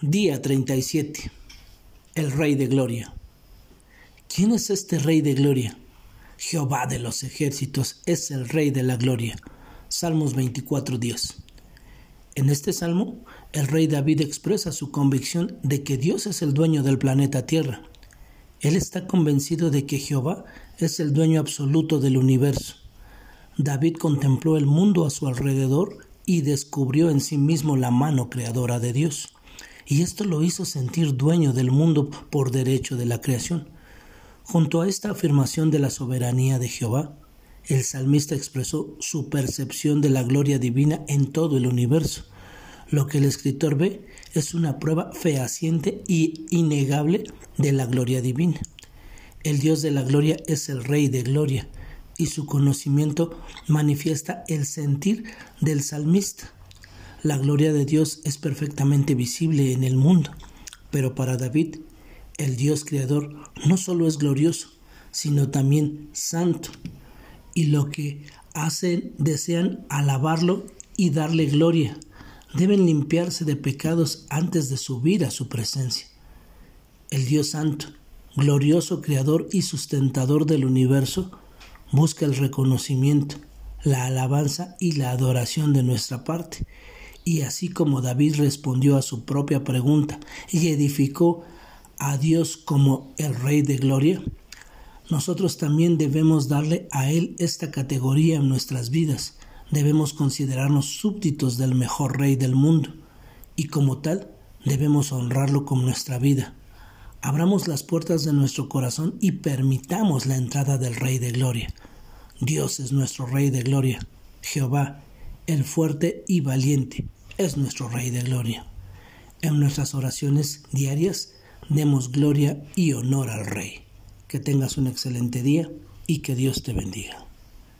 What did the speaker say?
Día 37. El Rey de Gloria. ¿Quién es este Rey de Gloria? Jehová de los ejércitos es el Rey de la Gloria. Salmos 24:10. En este salmo, el rey David expresa su convicción de que Dios es el dueño del planeta Tierra. Él está convencido de que Jehová es el dueño absoluto del universo. David contempló el mundo a su alrededor y descubrió en sí mismo la mano creadora de Dios y esto lo hizo sentir dueño del mundo por derecho de la creación. Junto a esta afirmación de la soberanía de Jehová, el salmista expresó su percepción de la gloria divina en todo el universo. Lo que el escritor ve es una prueba fehaciente y innegable de la gloria divina. El Dios de la gloria es el Rey de gloria, y su conocimiento manifiesta el sentir del salmista. La gloria de Dios es perfectamente visible en el mundo, pero para David, el Dios creador no solo es glorioso, sino también santo, y lo que hacen desean alabarlo y darle gloria. Deben limpiarse de pecados antes de subir a su presencia. El Dios santo, glorioso creador y sustentador del universo, busca el reconocimiento, la alabanza y la adoración de nuestra parte y así como David respondió a su propia pregunta y edificó a Dios como el Rey de Gloria, nosotros también debemos darle a Él esta categoría en nuestras vidas. Debemos considerarnos súbditos del mejor Rey del mundo y como tal debemos honrarlo con nuestra vida. Abramos las puertas de nuestro corazón y permitamos la entrada del Rey de Gloria. Dios es nuestro Rey de Gloria, Jehová, el fuerte y valiente es nuestro Rey de Gloria. En nuestras oraciones diarias demos gloria y honor al Rey. Que tengas un excelente día y que Dios te bendiga.